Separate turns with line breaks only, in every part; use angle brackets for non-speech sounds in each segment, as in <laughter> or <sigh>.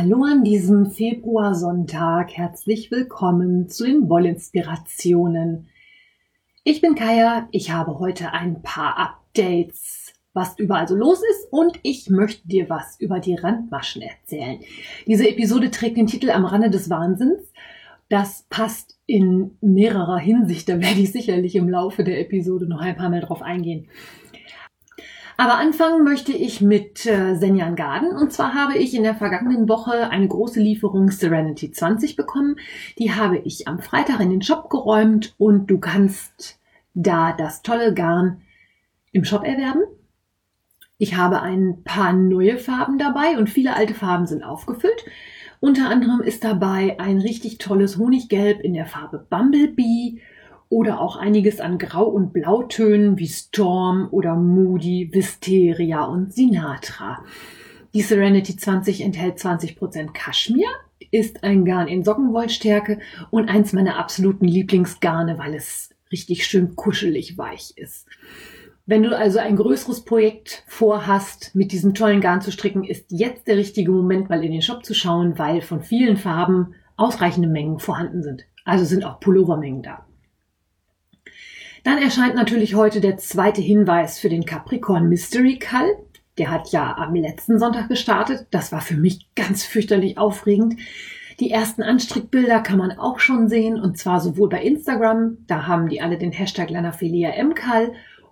Hallo an diesem Februarsonntag. Herzlich willkommen zu den Wollinspirationen. Ich bin Kaya. Ich habe heute ein paar Updates, was überall so los ist und ich möchte dir was über die Randmaschen erzählen. Diese Episode trägt den Titel Am Rande des Wahnsinns. Das passt in mehrerer Hinsicht. Da werde ich sicherlich im Laufe der Episode noch ein paar Mal drauf eingehen. Aber anfangen möchte ich mit äh, Senjan Garden. Und zwar habe ich in der vergangenen Woche eine große Lieferung Serenity 20 bekommen. Die habe ich am Freitag in den Shop geräumt und du kannst da das tolle Garn im Shop erwerben. Ich habe ein paar neue Farben dabei und viele alte Farben sind aufgefüllt. Unter anderem ist dabei ein richtig tolles Honiggelb in der Farbe Bumblebee oder auch einiges an Grau- und Blautönen wie Storm oder Moody, Wisteria und Sinatra. Die Serenity 20 enthält 20% Kaschmir, ist ein Garn in Sockenwollstärke und eins meiner absoluten Lieblingsgarne, weil es richtig schön kuschelig weich ist. Wenn du also ein größeres Projekt vorhast, mit diesem tollen Garn zu stricken, ist jetzt der richtige Moment, mal in den Shop zu schauen, weil von vielen Farben ausreichende Mengen vorhanden sind. Also sind auch Pullovermengen da. Dann erscheint natürlich heute der zweite Hinweis für den Capricorn Mystery Call. Der hat ja am letzten Sonntag gestartet. Das war für mich ganz fürchterlich aufregend. Die ersten Anstrickbilder kann man auch schon sehen und zwar sowohl bei Instagram, da haben die alle den Hashtag Lanaphilia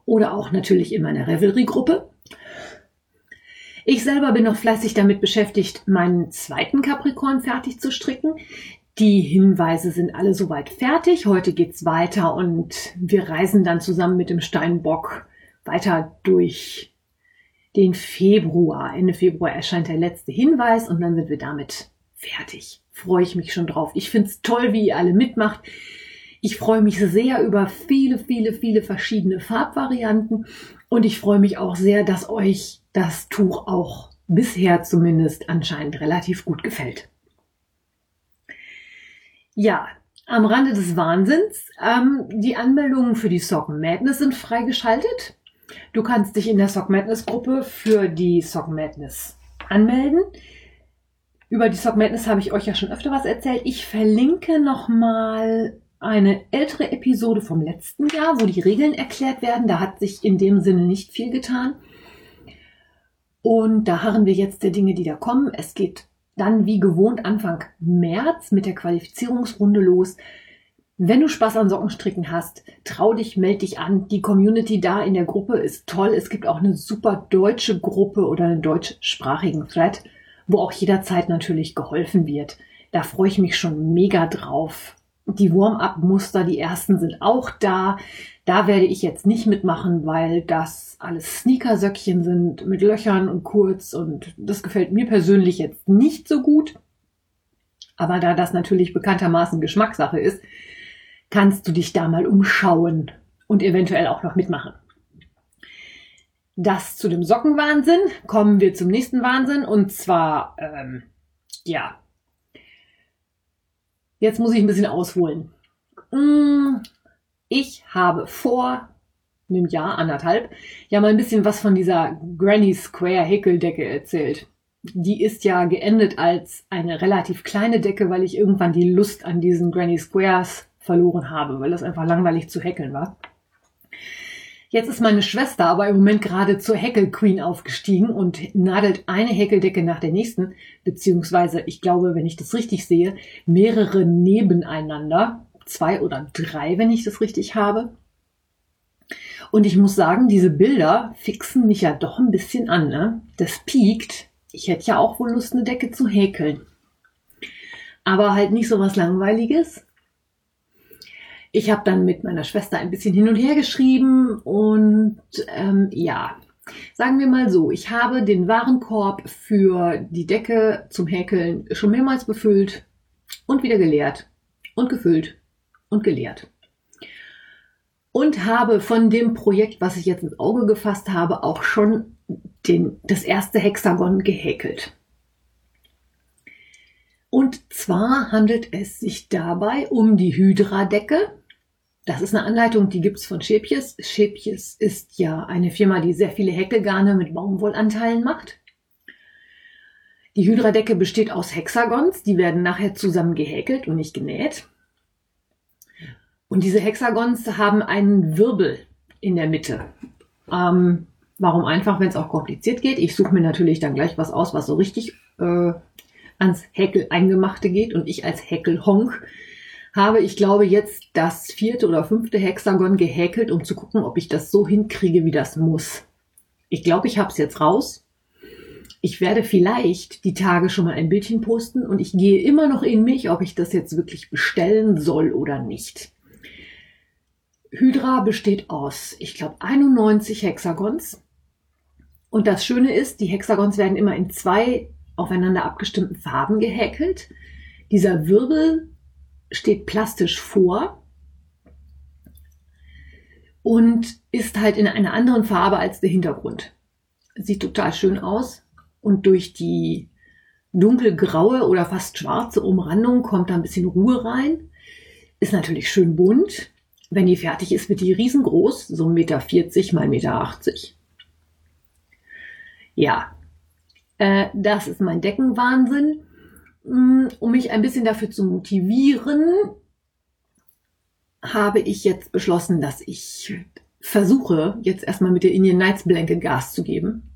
oder auch natürlich in meiner Revelry-Gruppe. Ich selber bin noch fleißig damit beschäftigt, meinen zweiten Capricorn fertig zu stricken. Die Hinweise sind alle soweit fertig. Heute geht's weiter und wir reisen dann zusammen mit dem Steinbock weiter durch den Februar. Ende Februar erscheint der letzte Hinweis und dann sind wir damit fertig. Freue ich mich schon drauf. Ich find's toll, wie ihr alle mitmacht. Ich freue mich sehr über viele, viele, viele verschiedene Farbvarianten und ich freue mich auch sehr, dass euch das Tuch auch bisher zumindest anscheinend relativ gut gefällt. Ja, am Rande des Wahnsinns. Ähm, die Anmeldungen für die Sock Madness sind freigeschaltet. Du kannst dich in der Sock Madness Gruppe für die Sock Madness anmelden. Über die Sock Madness habe ich euch ja schon öfter was erzählt. Ich verlinke nochmal eine ältere Episode vom letzten Jahr, wo die Regeln erklärt werden. Da hat sich in dem Sinne nicht viel getan. Und da harren wir jetzt der Dinge, die da kommen. Es geht dann wie gewohnt Anfang März mit der Qualifizierungsrunde los. Wenn du Spaß an Sockenstricken hast, trau dich, meld dich an. Die Community da in der Gruppe ist toll. Es gibt auch eine super deutsche Gruppe oder einen deutschsprachigen Thread, wo auch jederzeit natürlich geholfen wird. Da freue ich mich schon mega drauf. Die Warm-up-Muster, die ersten sind auch da. Da werde ich jetzt nicht mitmachen, weil das alles Sneakersöckchen sind mit Löchern und kurz und das gefällt mir persönlich jetzt nicht so gut. Aber da das natürlich bekanntermaßen Geschmackssache ist, kannst du dich da mal umschauen und eventuell auch noch mitmachen. Das zu dem Sockenwahnsinn. Kommen wir zum nächsten Wahnsinn und zwar, ähm, ja. Jetzt muss ich ein bisschen ausholen. Ich habe vor einem Jahr, anderthalb, ja mal ein bisschen was von dieser Granny Square Häkeldecke erzählt. Die ist ja geendet als eine relativ kleine Decke, weil ich irgendwann die Lust an diesen Granny Squares verloren habe, weil das einfach langweilig zu häkeln war. Jetzt ist meine Schwester aber im Moment gerade zur Häkel Queen aufgestiegen und nadelt eine Häkeldecke nach der nächsten, beziehungsweise ich glaube, wenn ich das richtig sehe, mehrere nebeneinander, zwei oder drei, wenn ich das richtig habe. Und ich muss sagen, diese Bilder fixen mich ja doch ein bisschen an. Ne? Das piekt. Ich hätte ja auch wohl Lust, eine Decke zu häkeln. Aber halt nicht so was Langweiliges. Ich habe dann mit meiner Schwester ein bisschen hin und her geschrieben und ähm, ja, sagen wir mal so, ich habe den Warenkorb für die Decke zum Häkeln schon mehrmals befüllt und wieder geleert und gefüllt und geleert. und habe von dem Projekt, was ich jetzt ins Auge gefasst habe, auch schon den, das erste Hexagon gehäkelt. Und zwar handelt es sich dabei um die Hydra-Decke. Das ist eine Anleitung, die gibt's von Schäpjes. Schäpjes ist ja eine Firma, die sehr viele Häkelgarne mit Baumwollanteilen macht. Die Hydra-Decke besteht aus Hexagons, die werden nachher zusammen gehäkelt und nicht genäht. Und diese Hexagons haben einen Wirbel in der Mitte. Ähm, warum einfach, wenn es auch kompliziert geht? Ich suche mir natürlich dann gleich was aus, was so richtig äh, ans Häkel eingemachte geht. Und ich als Häkelhonk habe, ich glaube, jetzt das vierte oder fünfte Hexagon gehäkelt, um zu gucken, ob ich das so hinkriege, wie das muss. Ich glaube, ich habe es jetzt raus. Ich werde vielleicht die Tage schon mal ein Bildchen posten und ich gehe immer noch in mich, ob ich das jetzt wirklich bestellen soll oder nicht. Hydra besteht aus, ich glaube, 91 Hexagons. Und das Schöne ist, die Hexagons werden immer in zwei aufeinander abgestimmten Farben gehäkelt. Dieser Wirbel steht plastisch vor und ist halt in einer anderen Farbe als der Hintergrund. Sieht total schön aus und durch die dunkelgraue oder fast schwarze Umrandung kommt da ein bisschen Ruhe rein. Ist natürlich schön bunt. Wenn die fertig ist, wird die riesengroß, so 1,40 Meter mal 1,80 Meter. Ja, äh, das ist mein Deckenwahnsinn. Mm, um mich ein bisschen dafür zu motivieren, habe ich jetzt beschlossen, dass ich versuche, jetzt erstmal mit der Indian Nights Blanket Gas zu geben.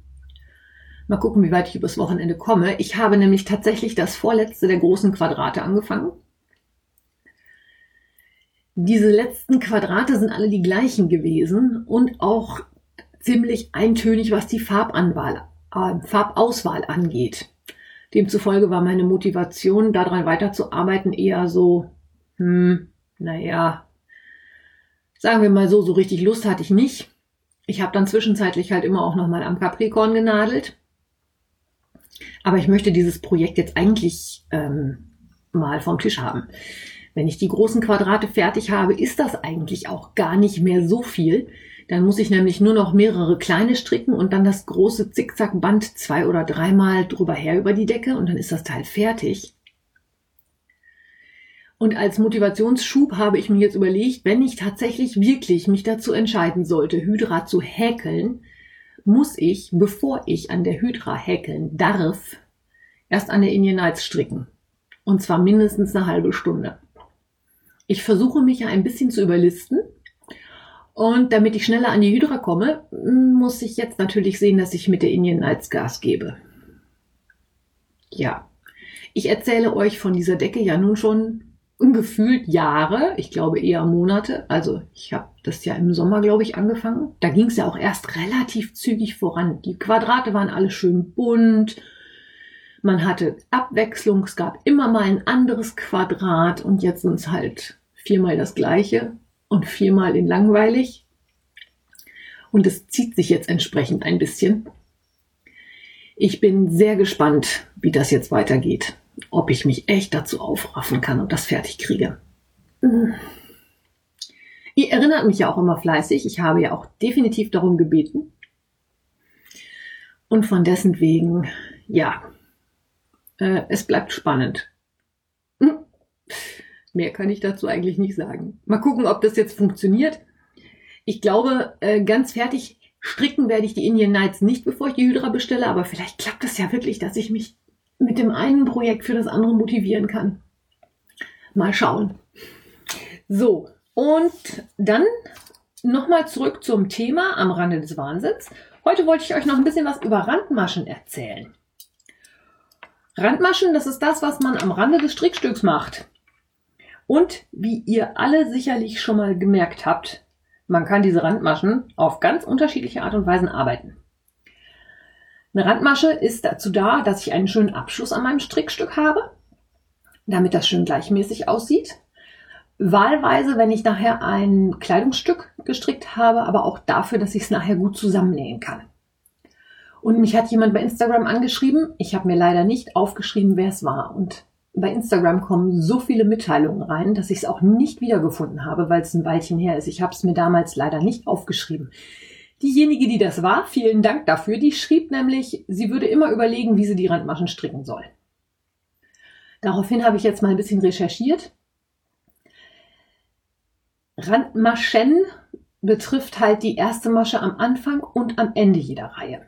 Mal gucken, wie weit ich übers Wochenende komme. Ich habe nämlich tatsächlich das vorletzte der großen Quadrate angefangen. Diese letzten Quadrate sind alle die gleichen gewesen und auch ziemlich eintönig, was die Farbanwahl, äh, Farbauswahl angeht. Demzufolge war meine Motivation, daran weiterzuarbeiten, eher so, hm, naja, sagen wir mal so, so richtig Lust hatte ich nicht. Ich habe dann zwischenzeitlich halt immer auch nochmal am Capricorn genadelt. Aber ich möchte dieses Projekt jetzt eigentlich ähm, mal vom Tisch haben. Wenn ich die großen Quadrate fertig habe, ist das eigentlich auch gar nicht mehr so viel. Dann muss ich nämlich nur noch mehrere kleine stricken und dann das große Zickzackband zwei oder dreimal drüber her über die Decke und dann ist das Teil fertig. Und als Motivationsschub habe ich mir jetzt überlegt, wenn ich tatsächlich wirklich mich dazu entscheiden sollte, Hydra zu häkeln, muss ich, bevor ich an der Hydra häkeln darf, erst an der Indian Nights stricken. Und zwar mindestens eine halbe Stunde. Ich versuche mich ja ein bisschen zu überlisten und damit ich schneller an die Hydra komme, muss ich jetzt natürlich sehen, dass ich mit der Indian Nights Gas gebe. Ja, ich erzähle euch von dieser Decke ja nun schon gefühlt Jahre, ich glaube eher Monate. Also ich habe das ja im Sommer, glaube ich, angefangen. Da ging es ja auch erst relativ zügig voran. Die Quadrate waren alle schön bunt. Man hatte Abwechslung, es gab immer mal ein anderes Quadrat und jetzt sind es halt viermal das gleiche und viermal in langweilig. Und es zieht sich jetzt entsprechend ein bisschen. Ich bin sehr gespannt, wie das jetzt weitergeht. Ob ich mich echt dazu aufraffen kann und das fertig kriege. Ihr erinnert mich ja auch immer fleißig. Ich habe ja auch definitiv darum gebeten. Und von dessen wegen, ja, äh, es bleibt spannend. Mehr kann ich dazu eigentlich nicht sagen. Mal gucken, ob das jetzt funktioniert. Ich glaube, äh, ganz fertig stricken werde ich die Indian Nights nicht, bevor ich die Hydra bestelle, aber vielleicht klappt das ja wirklich, dass ich mich mit dem einen Projekt für das andere motivieren kann. Mal schauen. So, und dann nochmal zurück zum Thema am Rande des Wahnsinns. Heute wollte ich euch noch ein bisschen was über Randmaschen erzählen. Randmaschen, das ist das, was man am Rande des Strickstücks macht. Und wie ihr alle sicherlich schon mal gemerkt habt, man kann diese Randmaschen auf ganz unterschiedliche Art und Weisen arbeiten. Eine Randmasche ist dazu da, dass ich einen schönen Abschluss an meinem Strickstück habe, damit das schön gleichmäßig aussieht. Wahlweise, wenn ich nachher ein Kleidungsstück gestrickt habe, aber auch dafür, dass ich es nachher gut zusammennähen kann. Und mich hat jemand bei Instagram angeschrieben. Ich habe mir leider nicht aufgeschrieben, wer es war. Und bei Instagram kommen so viele Mitteilungen rein, dass ich es auch nicht wiedergefunden habe, weil es ein Weilchen her ist. Ich habe es mir damals leider nicht aufgeschrieben. Diejenige, die das war, vielen Dank dafür, die schrieb nämlich, sie würde immer überlegen, wie sie die Randmaschen stricken soll. Daraufhin habe ich jetzt mal ein bisschen recherchiert. Randmaschen betrifft halt die erste Masche am Anfang und am Ende jeder Reihe.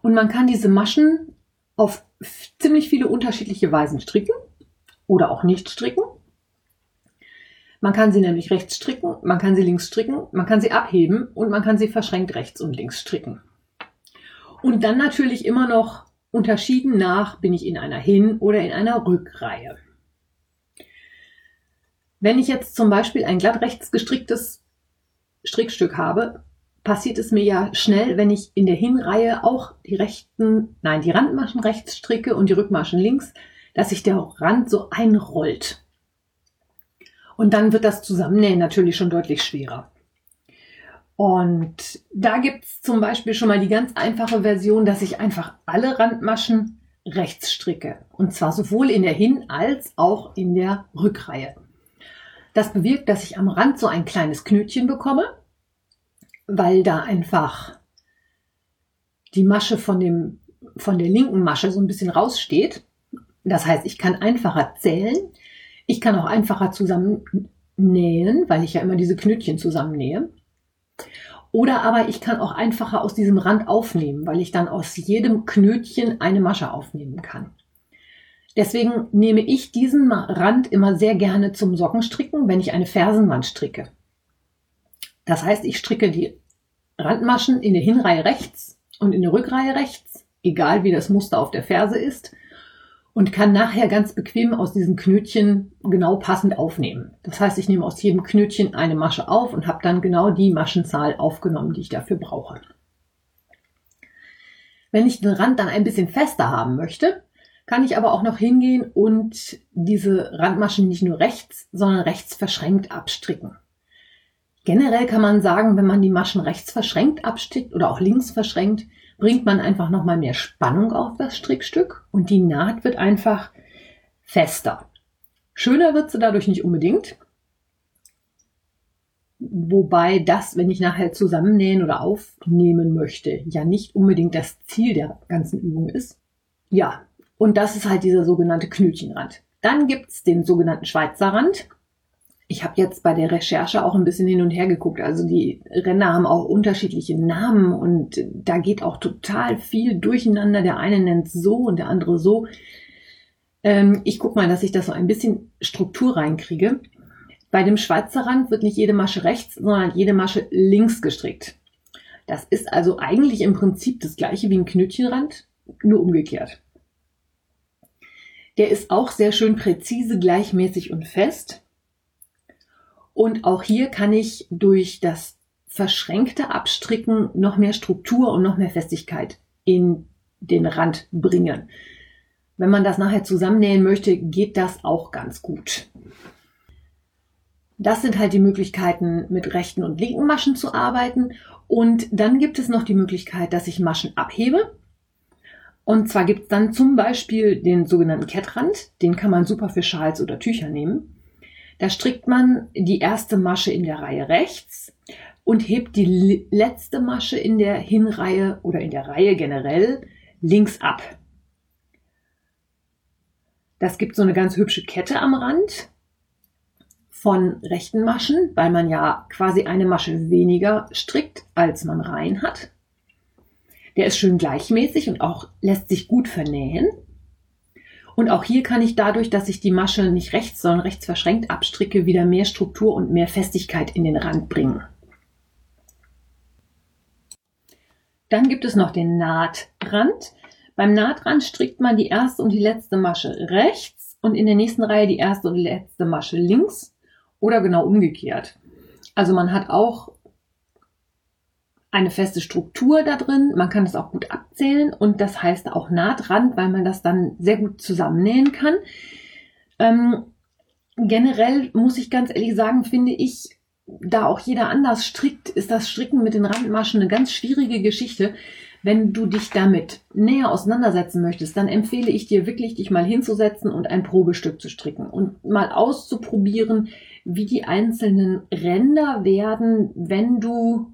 Und man kann diese Maschen auf ziemlich viele unterschiedliche Weisen stricken oder auch nicht stricken. Man kann sie nämlich rechts stricken, man kann sie links stricken, man kann sie abheben und man kann sie verschränkt rechts und links stricken. Und dann natürlich immer noch unterschieden nach, bin ich in einer Hin- oder in einer Rückreihe. Wenn ich jetzt zum Beispiel ein glatt rechts gestricktes Strickstück habe, passiert es mir ja schnell, wenn ich in der Hinreihe auch die rechten, nein, die Randmaschen rechts stricke und die Rückmaschen links, dass sich der Rand so einrollt. Und dann wird das Zusammennähen natürlich schon deutlich schwerer. Und da gibt's zum Beispiel schon mal die ganz einfache Version, dass ich einfach alle Randmaschen rechts stricke. Und zwar sowohl in der Hin- als auch in der Rückreihe. Das bewirkt, dass ich am Rand so ein kleines Knötchen bekomme, weil da einfach die Masche von dem, von der linken Masche so ein bisschen raussteht. Das heißt, ich kann einfacher zählen. Ich kann auch einfacher zusammen nähen, weil ich ja immer diese Knötchen zusammennähe. Oder aber ich kann auch einfacher aus diesem Rand aufnehmen, weil ich dann aus jedem Knötchen eine Masche aufnehmen kann. Deswegen nehme ich diesen Rand immer sehr gerne zum Sockenstricken, wenn ich eine Fersenwand stricke. Das heißt, ich stricke die Randmaschen in der Hinreihe rechts und in der Rückreihe rechts, egal wie das Muster auf der Ferse ist und kann nachher ganz bequem aus diesen Knötchen genau passend aufnehmen. Das heißt, ich nehme aus jedem Knötchen eine Masche auf und habe dann genau die Maschenzahl aufgenommen, die ich dafür brauche. Wenn ich den Rand dann ein bisschen fester haben möchte, kann ich aber auch noch hingehen und diese Randmaschen nicht nur rechts, sondern rechts verschränkt abstricken. Generell kann man sagen, wenn man die Maschen rechts verschränkt abstrickt oder auch links verschränkt, bringt man einfach nochmal mehr Spannung auf das Strickstück und die Naht wird einfach fester. Schöner wird sie dadurch nicht unbedingt. Wobei das, wenn ich nachher zusammennähen oder aufnehmen möchte, ja nicht unbedingt das Ziel der ganzen Übung ist. Ja, und das ist halt dieser sogenannte Knötchenrand. Dann gibt's den sogenannten Schweizer Rand ich habe jetzt bei der Recherche auch ein bisschen hin und her geguckt. Also die Ränder haben auch unterschiedliche Namen und da geht auch total viel durcheinander. Der eine nennt so und der andere so. Ähm, ich guck mal, dass ich das so ein bisschen Struktur reinkriege. Bei dem Schweizer Rand wird nicht jede Masche rechts, sondern jede Masche links gestrickt. Das ist also eigentlich im Prinzip das gleiche wie ein Knötchenrand, nur umgekehrt. Der ist auch sehr schön präzise, gleichmäßig und fest. Und auch hier kann ich durch das verschränkte Abstricken noch mehr Struktur und noch mehr Festigkeit in den Rand bringen. Wenn man das nachher zusammennähen möchte, geht das auch ganz gut. Das sind halt die Möglichkeiten, mit rechten und linken Maschen zu arbeiten. Und dann gibt es noch die Möglichkeit, dass ich Maschen abhebe. Und zwar gibt es dann zum Beispiel den sogenannten Kettrand. Den kann man super für Schals oder Tücher nehmen. Da strickt man die erste Masche in der Reihe rechts und hebt die letzte Masche in der Hinreihe oder in der Reihe generell links ab. Das gibt so eine ganz hübsche Kette am Rand von rechten Maschen, weil man ja quasi eine Masche weniger strickt, als man rein hat. Der ist schön gleichmäßig und auch lässt sich gut vernähen. Und auch hier kann ich dadurch, dass ich die Masche nicht rechts, sondern rechts verschränkt abstricke, wieder mehr Struktur und mehr Festigkeit in den Rand bringen. Dann gibt es noch den Nahtrand. Beim Nahtrand strickt man die erste und die letzte Masche rechts und in der nächsten Reihe die erste und die letzte Masche links oder genau umgekehrt. Also man hat auch eine feste Struktur da drin. Man kann es auch gut abzählen und das heißt auch Nahtrand, weil man das dann sehr gut zusammennähen kann. Ähm, generell muss ich ganz ehrlich sagen, finde ich, da auch jeder anders strickt, ist das Stricken mit den Randmaschen eine ganz schwierige Geschichte, Wenn du dich damit näher auseinandersetzen möchtest, dann empfehle ich dir wirklich, dich mal hinzusetzen und ein Probestück zu stricken und mal auszuprobieren, wie die einzelnen Ränder werden, wenn du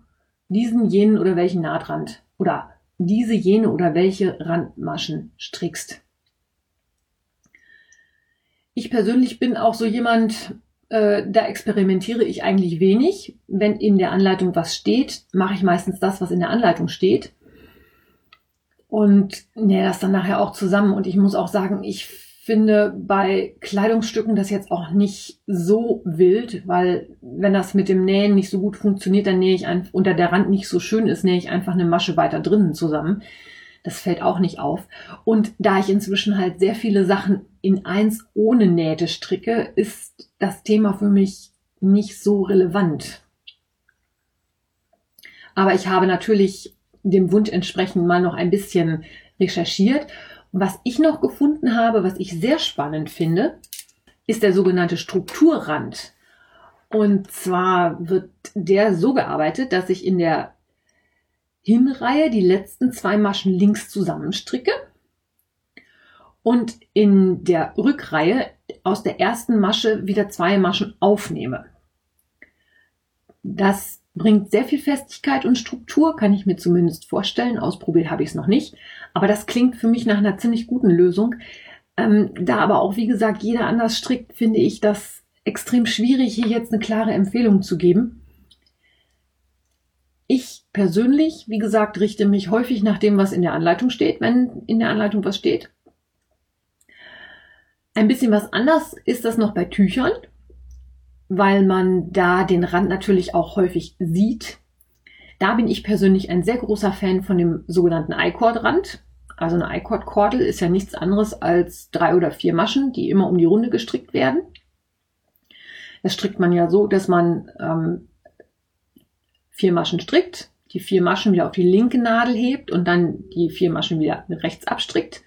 diesen, jenen oder welchen Nahtrand oder diese, jene oder welche Randmaschen strickst. Ich persönlich bin auch so jemand, äh, da experimentiere ich eigentlich wenig. Wenn in der Anleitung was steht, mache ich meistens das, was in der Anleitung steht. Und nähe das dann nachher auch zusammen. Und ich muss auch sagen, ich finde bei Kleidungsstücken das jetzt auch nicht so wild, weil wenn das mit dem Nähen nicht so gut funktioniert, dann nähe ich einfach, unter der Rand nicht so schön ist, nähe ich einfach eine Masche weiter drinnen zusammen. Das fällt auch nicht auf. Und da ich inzwischen halt sehr viele Sachen in eins ohne Nähte stricke, ist das Thema für mich nicht so relevant. Aber ich habe natürlich dem Wunsch entsprechend mal noch ein bisschen recherchiert was ich noch gefunden habe, was ich sehr spannend finde, ist der sogenannte Strukturrand. Und zwar wird der so gearbeitet, dass ich in der Hinreihe die letzten zwei Maschen links zusammenstricke und in der Rückreihe aus der ersten Masche wieder zwei Maschen aufnehme. Das bringt sehr viel Festigkeit und Struktur, kann ich mir zumindest vorstellen. Ausprobiert habe ich es noch nicht. Aber das klingt für mich nach einer ziemlich guten Lösung. Ähm, da aber auch, wie gesagt, jeder anders strickt, finde ich das extrem schwierig, hier jetzt eine klare Empfehlung zu geben. Ich persönlich, wie gesagt, richte mich häufig nach dem, was in der Anleitung steht, wenn in der Anleitung was steht. Ein bisschen was anders ist das noch bei Tüchern weil man da den Rand natürlich auch häufig sieht. Da bin ich persönlich ein sehr großer Fan von dem sogenannten I-Cord-Rand. Also eine I-Cord-Kordel ist ja nichts anderes als drei oder vier Maschen, die immer um die Runde gestrickt werden. Das strickt man ja so, dass man ähm, vier Maschen strickt, die vier Maschen wieder auf die linke Nadel hebt und dann die vier Maschen wieder rechts abstrickt.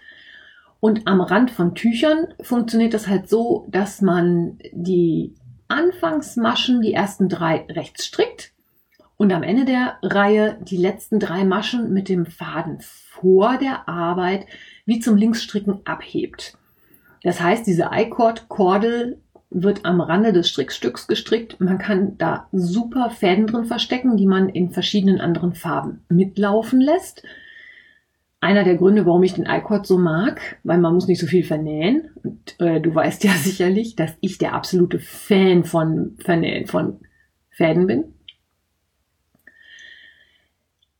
Und am Rand von Tüchern funktioniert das halt so, dass man die Anfangsmaschen die ersten drei rechts strickt und am Ende der Reihe die letzten drei Maschen mit dem Faden vor der Arbeit wie zum Linksstricken abhebt. Das heißt, diese I-Cord-Kordel wird am Rande des Strickstücks gestrickt. Man kann da super Fäden drin verstecken, die man in verschiedenen anderen Farben mitlaufen lässt einer der Gründe, warum ich den iCord so mag, weil man muss nicht so viel vernähen. Und äh, du weißt <laughs> ja sicherlich, dass ich der absolute Fan von Vernähen von Fäden bin.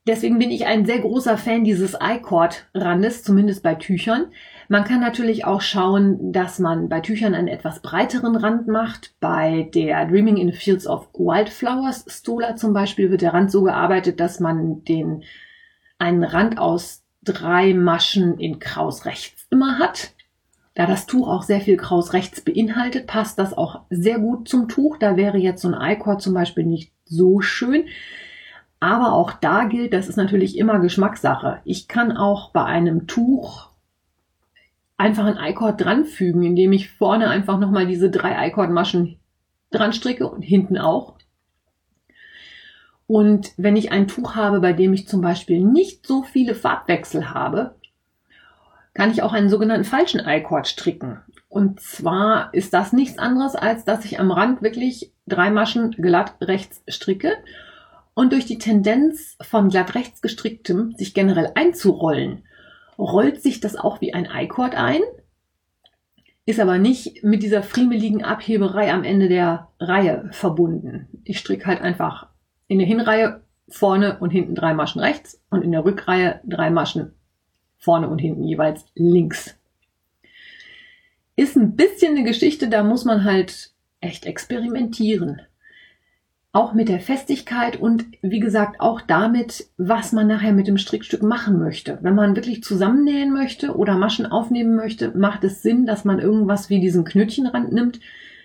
Deswegen bin ich ein sehr großer Fan dieses iCord-Randes, zumindest bei Tüchern. Man kann natürlich auch schauen, dass man bei Tüchern einen etwas breiteren Rand macht. Bei der Dreaming in the Fields of Wildflowers Stola zum Beispiel wird der Rand so gearbeitet, dass man den einen Rand aus drei Maschen in Kraus rechts immer hat. Da das Tuch auch sehr viel Kraus rechts beinhaltet, passt das auch sehr gut zum Tuch. Da wäre jetzt so ein I-Cord zum Beispiel nicht so schön. Aber auch da gilt, das ist natürlich immer Geschmackssache. Ich kann auch bei einem Tuch einfach ein I-Cord dranfügen, indem ich vorne einfach nochmal diese drei I-Cord-Maschen dran stricke und hinten auch. Und wenn ich ein Tuch habe, bei dem ich zum Beispiel nicht so viele Farbwechsel habe, kann ich auch einen sogenannten falschen I-Cord stricken. Und zwar ist das nichts anderes, als dass ich am Rand wirklich drei Maschen glatt rechts stricke und durch die Tendenz von glatt rechts gestricktem sich generell einzurollen, rollt sich das auch wie ein I-Cord ein, ist aber nicht mit dieser friemeligen Abheberei am Ende der Reihe verbunden. Ich stricke halt einfach in der Hinreihe vorne und hinten drei Maschen rechts und in der Rückreihe drei Maschen vorne und hinten jeweils links. Ist ein bisschen eine Geschichte, da muss man halt echt experimentieren. Auch mit der Festigkeit und wie gesagt auch damit, was man nachher mit dem Strickstück machen möchte. Wenn man wirklich zusammennähen möchte oder Maschen aufnehmen möchte, macht es Sinn, dass man irgendwas wie diesen Knötchenrand nimmt,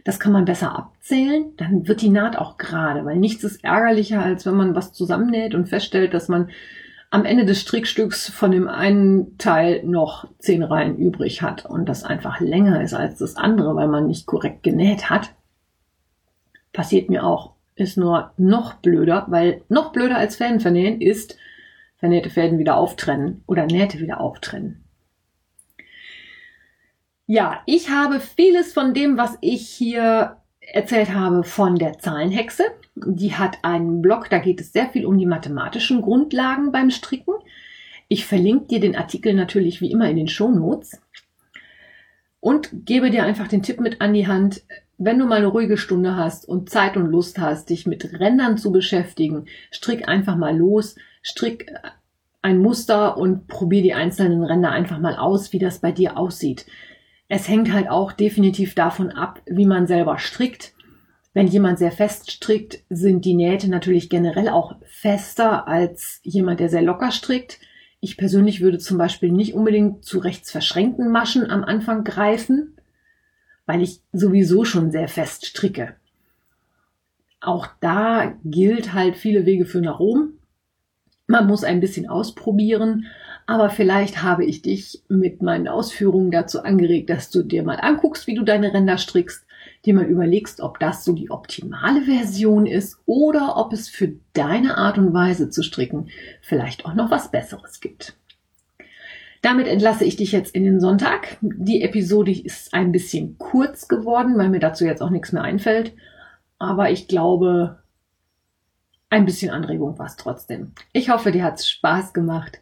das kann man besser abzählen, dann wird die Naht auch gerade, weil nichts ist ärgerlicher, als wenn man was zusammennäht und feststellt, dass man am Ende des Strickstücks von dem einen Teil noch zehn Reihen übrig hat und das einfach länger ist als das andere, weil man nicht korrekt genäht hat. Passiert mir auch. Ist nur noch blöder, weil noch blöder als Fäden vernähen ist vernähte Fäden wieder auftrennen oder Nähte wieder auftrennen. Ja, ich habe vieles von dem, was ich hier erzählt habe, von der Zahlenhexe. Die hat einen Blog, da geht es sehr viel um die mathematischen Grundlagen beim Stricken. Ich verlinke dir den Artikel natürlich wie immer in den Show Notes und gebe dir einfach den Tipp mit an die Hand, wenn du mal eine ruhige Stunde hast und Zeit und Lust hast, dich mit Rändern zu beschäftigen, strick einfach mal los, strick ein Muster und probier die einzelnen Ränder einfach mal aus, wie das bei dir aussieht. Es hängt halt auch definitiv davon ab, wie man selber strickt. Wenn jemand sehr fest strickt, sind die Nähte natürlich generell auch fester als jemand, der sehr locker strickt. Ich persönlich würde zum Beispiel nicht unbedingt zu rechts verschränkten Maschen am Anfang greifen, weil ich sowieso schon sehr fest stricke. Auch da gilt halt viele Wege für nach Rom. Man muss ein bisschen ausprobieren, aber vielleicht habe ich dich mit meinen Ausführungen dazu angeregt, dass du dir mal anguckst, wie du deine Ränder strickst, dir mal überlegst, ob das so die optimale Version ist oder ob es für deine Art und Weise zu stricken vielleicht auch noch was Besseres gibt. Damit entlasse ich dich jetzt in den Sonntag. Die Episode ist ein bisschen kurz geworden, weil mir dazu jetzt auch nichts mehr einfällt. Aber ich glaube, ein bisschen Anregung war es trotzdem. Ich hoffe, dir hat es Spaß gemacht.